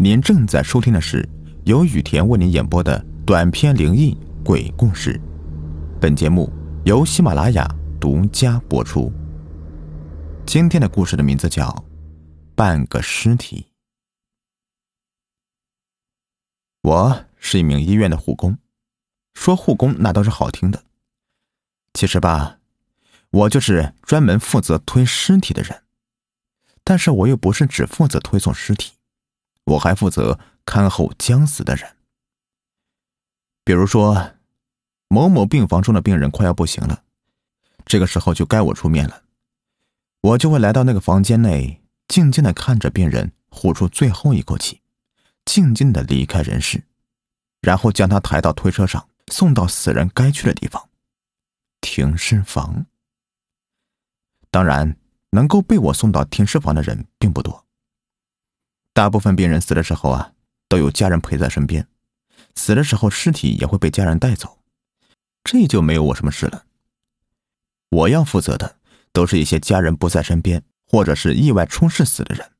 您正在收听的是由雨田为您演播的短篇灵异鬼故事，本节目由喜马拉雅独家播出。今天的故事的名字叫《半个尸体》。我是一名医院的护工，说护工那都是好听的，其实吧，我就是专门负责推尸体的人，但是我又不是只负责推送尸体。我还负责看候将死的人，比如说某某病房中的病人快要不行了，这个时候就该我出面了。我就会来到那个房间内，静静的看着病人呼出最后一口气，静静的离开人世，然后将他抬到推车上，送到死人该去的地方——停尸房。当然，能够被我送到停尸房的人并不多。大部分病人死的时候啊，都有家人陪在身边，死的时候尸体也会被家人带走，这就没有我什么事了。我要负责的都是一些家人不在身边，或者是意外出事死的人，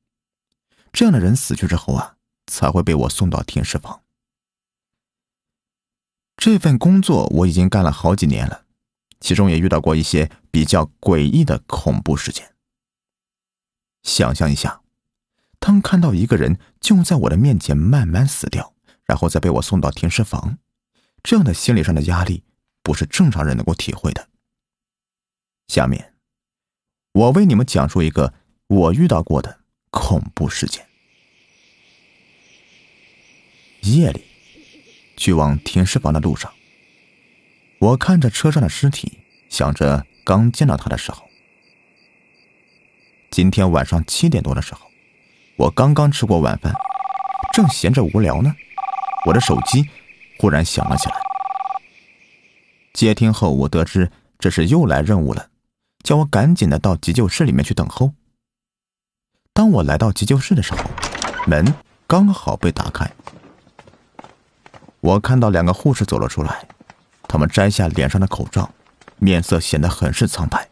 这样的人死去之后啊，才会被我送到停尸房。这份工作我已经干了好几年了，其中也遇到过一些比较诡异的恐怖事件。想象一下。当看到一个人就在我的面前慢慢死掉，然后再被我送到停尸房，这样的心理上的压力不是正常人能够体会的。下面，我为你们讲述一个我遇到过的恐怖事件。夜里，去往停尸房的路上，我看着车上的尸体，想着刚见到他的时候，今天晚上七点多的时候。我刚刚吃过晚饭，正闲着无聊呢，我的手机忽然响了起来。接听后，我得知这是又来任务了，叫我赶紧的到急救室里面去等候。当我来到急救室的时候，门刚好被打开，我看到两个护士走了出来，他们摘下脸上的口罩，面色显得很是苍白。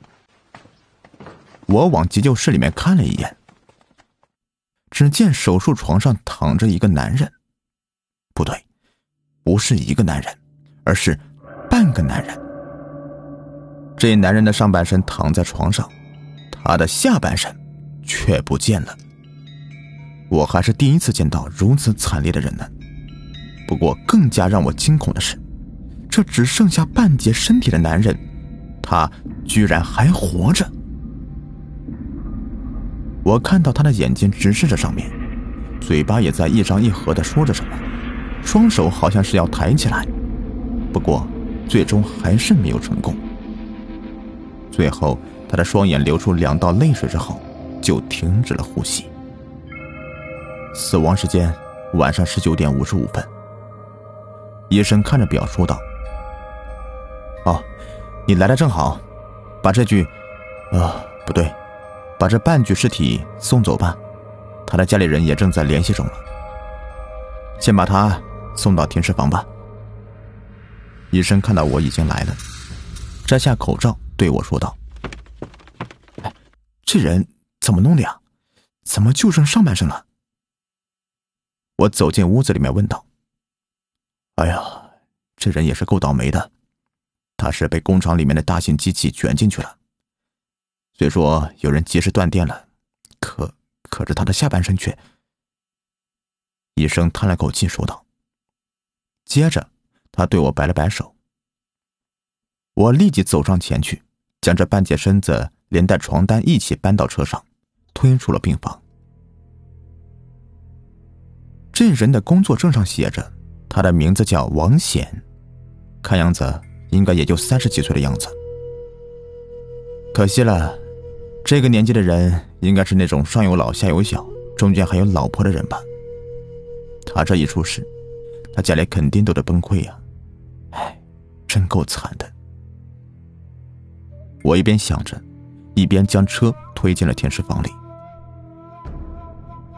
我往急救室里面看了一眼。只见手术床上躺着一个男人，不对，不是一个男人，而是半个男人。这男人的上半身躺在床上，他的下半身却不见了。我还是第一次见到如此惨烈的人呢。不过更加让我惊恐的是，这只剩下半截身体的男人，他居然还活着。我看到他的眼睛直视着上面，嘴巴也在一张一合的说着什么，双手好像是要抬起来，不过最终还是没有成功。最后，他的双眼流出两道泪水之后，就停止了呼吸。死亡时间晚上十九点五十五分。医生看着表说道：“哦，你来的正好，把这句……啊，不对。”把这半具尸体送走吧，他的家里人也正在联系中了。先把他送到停尸房吧。医生看到我已经来了，摘下口罩对我说道：“哎，这人怎么弄的呀？怎么就剩上半身了？”我走进屋子里面问道：“哎呀，这人也是够倒霉的，他是被工厂里面的大型机器卷进去了。”虽说有人及时断电了，可可是他的下半身却……医生叹了口气说道。接着，他对我摆了摆手。我立即走上前去，将这半截身子连带床单一起搬到车上，推出了病房。这人的工作证上写着，他的名字叫王显，看样子应该也就三十几岁的样子。可惜了。这个年纪的人应该是那种上有老下有小，中间还有老婆的人吧。他这一出事，他家里肯定都得崩溃呀！哎，真够惨的。我一边想着，一边将车推进了停尸房里。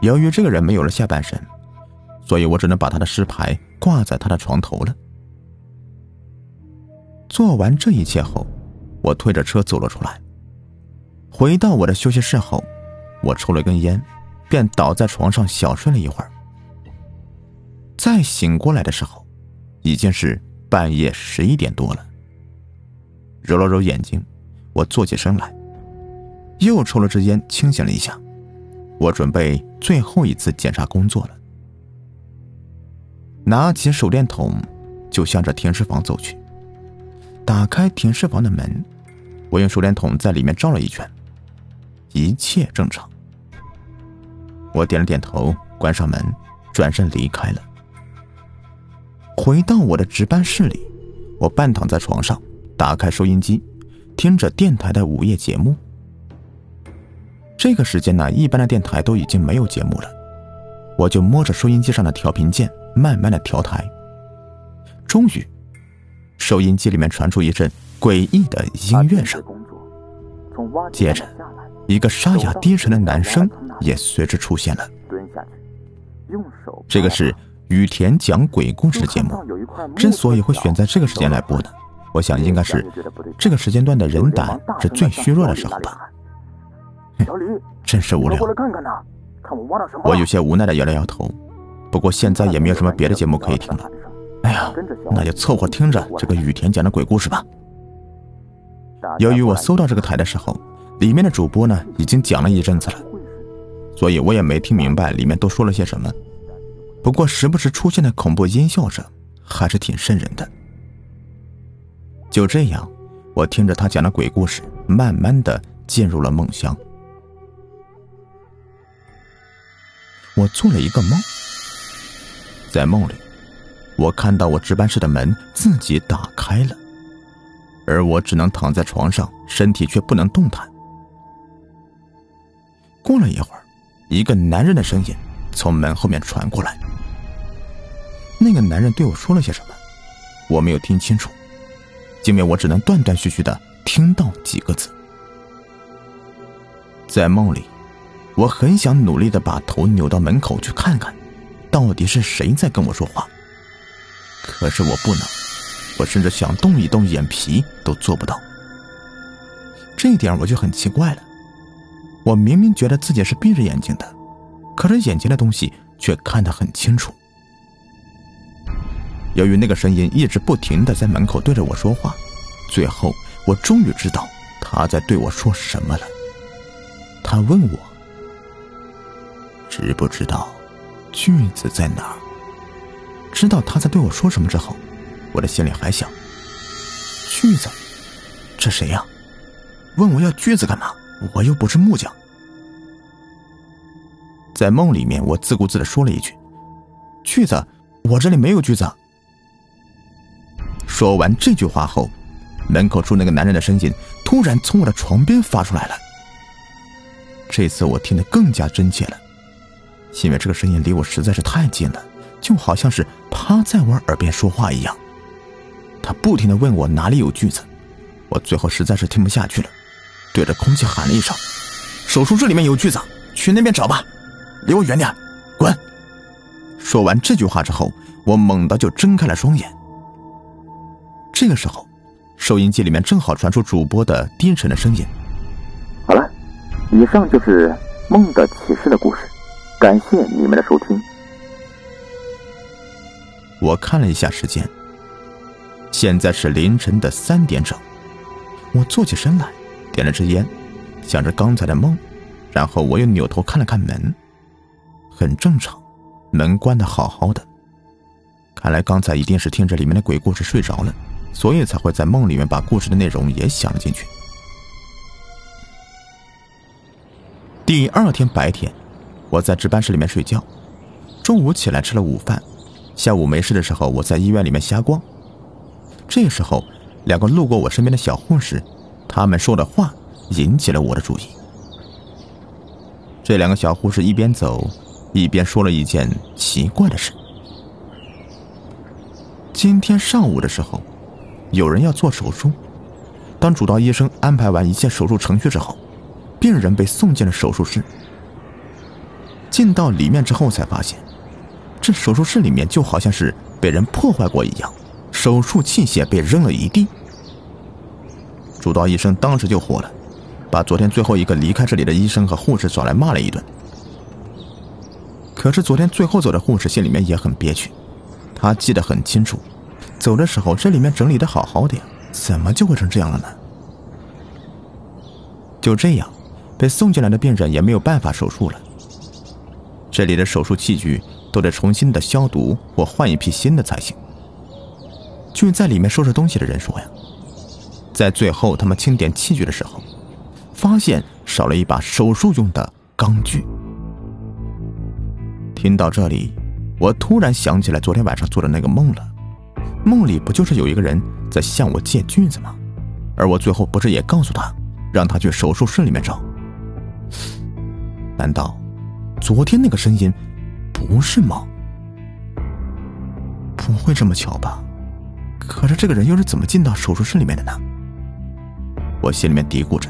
由于这个人没有了下半身，所以我只能把他的尸牌挂在他的床头了。做完这一切后，我推着车走了出来。回到我的休息室后，我抽了根烟，便倒在床上小睡了一会儿。再醒过来的时候，已经是半夜十一点多了。揉了揉眼睛，我坐起身来，又抽了支烟，清醒了一下。我准备最后一次检查工作了，拿起手电筒，就向着停尸房走去。打开停尸房的门，我用手电筒在里面照了一圈，一切正常。我点了点头，关上门，转身离开了。回到我的值班室里，我半躺在床上，打开收音机，听着电台的午夜节目。这个时间呢，一般的电台都已经没有节目了，我就摸着收音机上的调频键，慢慢的调台。终于，收音机里面传出一阵诡异的音乐声，接着，一个沙哑低沉的男声也随之出现了。这个是雨田讲鬼故事的节目，之所以会选在这个时间来播呢，我想应该是这个时间段的人胆是最虚弱的时候吧。小李，真是无聊。我有些无奈的摇了摇头，不过现在也没有什么别的节目可以听了。哎呀，那就凑合听着这个雨田讲的鬼故事吧。由于我搜到这个台的时候，里面的主播呢已经讲了一阵子了，所以我也没听明白里面都说了些什么。不过时不时出现的恐怖音效声还是挺瘆人的。就这样，我听着他讲的鬼故事，慢慢的进入了梦乡。我做了一个梦，在梦里，我看到我值班室的门自己打开了，而我只能躺在床上，身体却不能动弹。过了一会儿，一个男人的声音从门后面传过来。那个男人对我说了些什么，我没有听清楚，因为我只能断断续续的听到几个字。在梦里。我很想努力的把头扭到门口去看看，到底是谁在跟我说话。可是我不能，我甚至想动一动眼皮都做不到。这一点我就很奇怪了。我明明觉得自己是闭着眼睛的，可是眼前的东西却看得很清楚。由于那个声音一直不停的在门口对着我说话，最后我终于知道他在对我说什么了。他问我。知不知道句子在哪儿？知道他在对我说什么之后，我的心里还想：锯子，这谁呀？问我要锯子干嘛？我又不是木匠。在梦里面，我自顾自的说了一句：“锯子，我这里没有锯子。”说完这句话后，门口处那个男人的声音突然从我的床边发出来了。这次我听得更加真切了。因为这个声音离我实在是太近了，就好像是趴在我耳边说话一样。他不停的问我哪里有锯子，我最后实在是听不下去了，对着空气喊了一声：“手术室里面有锯子，去那边找吧，离我远点，滚！”说完这句话之后，我猛地就睁开了双眼。这个时候，收音机里面正好传出主播的低沉的声音：“好了，以上就是梦的启示的故事。”感谢你们的收听。我看了一下时间，现在是凌晨的三点整。我坐起身来，点了支烟，想着刚才的梦，然后我又扭头看了看门，很正常，门关的好好的。看来刚才一定是听着里面的鬼故事睡着了，所以才会在梦里面把故事的内容也想了进去。第二天白天。我在值班室里面睡觉，中午起来吃了午饭，下午没事的时候我在医院里面瞎逛。这时候，两个路过我身边的小护士，他们说的话引起了我的注意。这两个小护士一边走，一边说了一件奇怪的事。今天上午的时候，有人要做手术，当主刀医生安排完一切手术程序之后，病人被送进了手术室。进到里面之后，才发现，这手术室里面就好像是被人破坏过一样，手术器械被扔了一地。主刀医生当时就火了，把昨天最后一个离开这里的医生和护士找来骂了一顿。可是昨天最后走的护士心里面也很憋屈，他记得很清楚，走的时候这里面整理的好好的呀，怎么就会成这样了呢？就这样，被送进来的病人也没有办法手术了。这里的手术器具都得重新的消毒或换一批新的才行。据在里面收拾东西的人说呀，在最后他们清点器具的时候，发现少了一把手术用的钢锯。听到这里，我突然想起来昨天晚上做的那个梦了。梦里不就是有一个人在向我借锯子吗？而我最后不是也告诉他，让他去手术室里面找？难道昨天那个声音不是梦？不会这么巧吧？可是这个人又是怎么进到手术室里面的呢？我心里面嘀咕着。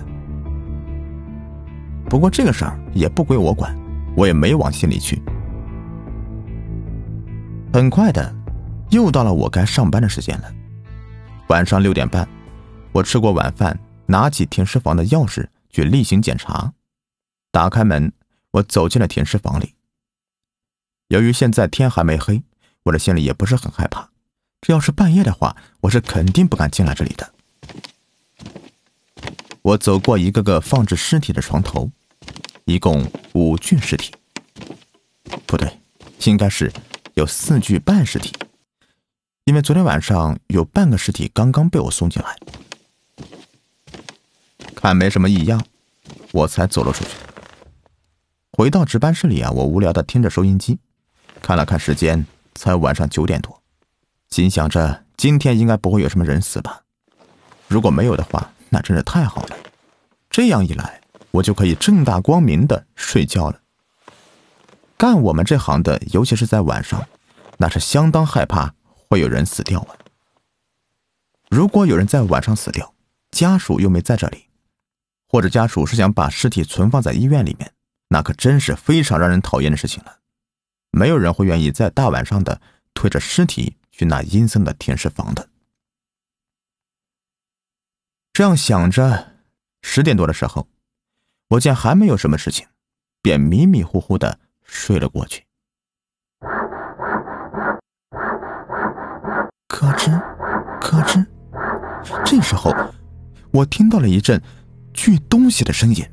不过这个事儿也不归我管，我也没往心里去。很快的，又到了我该上班的时间了。晚上六点半，我吃过晚饭，拿起停尸房的钥匙去例行检查。打开门，我走进了停尸房里。由于现在天还没黑，我的心里也不是很害怕。这要是半夜的话，我是肯定不敢进来这里的。我走过一个个放置尸体的床头，一共五具尸体。不对，应该是。有四具半尸体，因为昨天晚上有半个尸体刚刚被我送进来，看没什么异样，我才走了出去。回到值班室里啊，我无聊的听着收音机，看了看时间，才晚上九点多，心想着今天应该不会有什么人死吧？如果没有的话，那真是太好了，这样一来，我就可以正大光明的睡觉了。干我们这行的，尤其是在晚上，那是相当害怕会有人死掉啊。如果有人在晚上死掉，家属又没在这里，或者家属是想把尸体存放在医院里面，那可真是非常让人讨厌的事情了。没有人会愿意在大晚上的推着尸体去那阴森的停尸房的。这样想着，十点多的时候，我见还没有什么事情，便迷迷糊糊的。睡了过去，咯吱，咯吱。这时候，我听到了一阵锯东西的声音。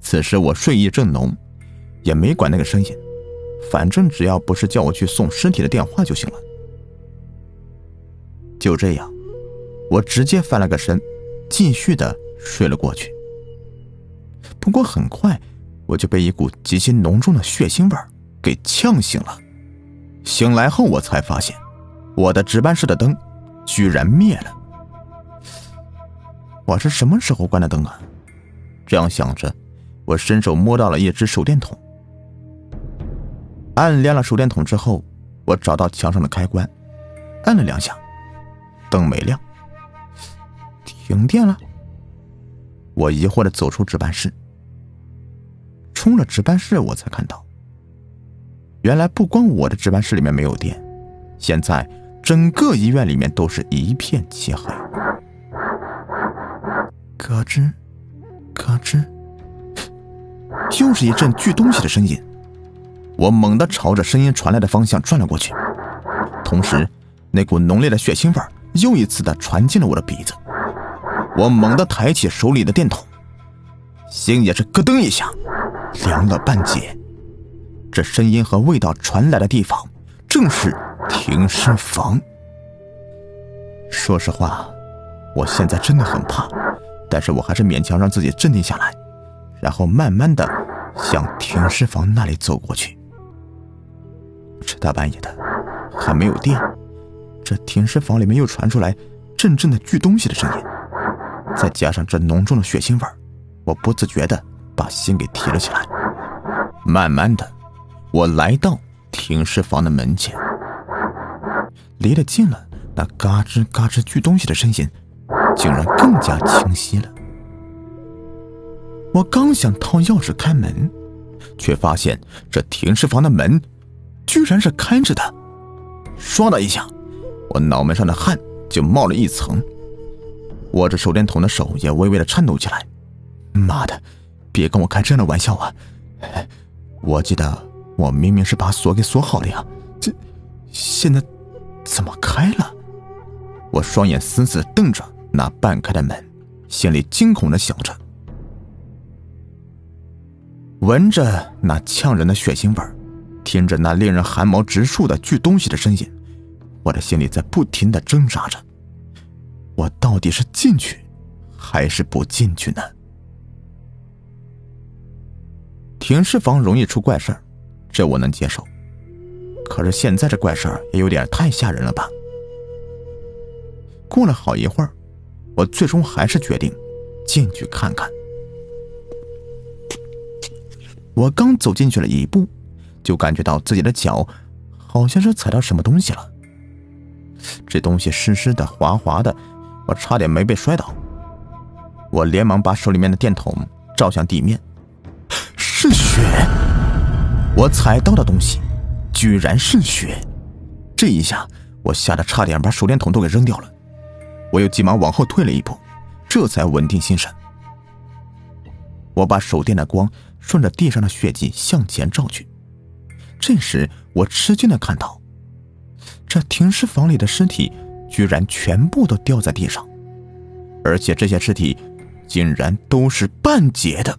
此时我睡意正浓，也没管那个声音，反正只要不是叫我去送尸体的电话就行了。就这样，我直接翻了个身，继续的睡了过去。不过很快。我就被一股极其浓重的血腥味给呛醒了。醒来后，我才发现我的值班室的灯居然灭了。我是什么时候关的灯啊？这样想着，我伸手摸到了一只手电筒，按亮了手电筒之后，我找到墙上的开关，按了两下，灯没亮，停电了。我疑惑的走出值班室。冲了值班室，我才看到，原来不光我的值班室里面没有电，现在整个医院里面都是一片漆黑。咯吱，咯吱，又是一阵锯东西的声音。我猛地朝着声音传来的方向转了过去，同时，那股浓烈的血腥味又一次的传进了我的鼻子。我猛地抬起手里的电筒，心也是咯噔一下。凉了半截，这声音和味道传来的地方正是停尸房。说实话，我现在真的很怕，但是我还是勉强让自己镇定下来，然后慢慢的向停尸房那里走过去。这大半夜的，还没有电，这停尸房里面又传出来阵阵的锯东西的声音，再加上这浓重的血腥味我不自觉的。把心给提了起来。慢慢的，我来到停尸房的门前，离得近了，那嘎吱嘎吱锯东西的声音竟然更加清晰了。我刚想掏钥匙开门，却发现这停尸房的门居然是开着的。唰的一下，我脑门上的汗就冒了一层，握着手电筒的手也微微的颤抖起来。妈的！别跟我开这样的玩笑啊！我记得我明明是把锁给锁好了呀，这现在怎么开了？我双眼死死瞪着那半开的门，心里惊恐的想着。闻着那呛人的血腥味儿，听着那令人汗毛直竖的锯东西的声音，我的心里在不停的挣扎着：我到底是进去，还是不进去呢？停尸房容易出怪事儿，这我能接受。可是现在这怪事儿也有点太吓人了吧？过了好一会儿，我最终还是决定进去看看。我刚走进去了一步，就感觉到自己的脚好像是踩到什么东西了。这东西湿湿的、滑滑的，我差点没被摔倒。我连忙把手里面的电筒照向地面，是血！我踩到的东西居然是血！这一下我吓得差点把手电筒都给扔掉了。我又急忙往后退了一步，这才稳定心神。我把手电的光顺着地上的血迹向前照去，这时我吃惊的看到，这停尸房里的尸体居然全部都掉在地上，而且这些尸体竟然都是半截的，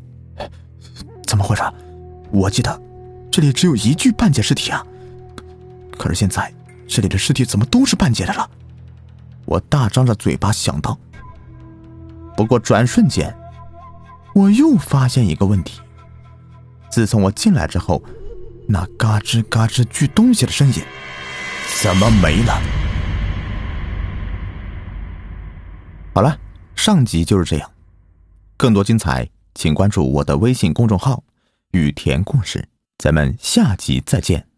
怎么回事？我记得这里只有一具半截尸体啊，可是现在这里的尸体怎么都是半截的了？我大张着嘴巴想到，不过转瞬间。我又发现一个问题：自从我进来之后，那嘎吱嘎吱锯东西的声音怎么没了？好了，上集就是这样。更多精彩，请关注我的微信公众号“雨田故事”。咱们下集再见。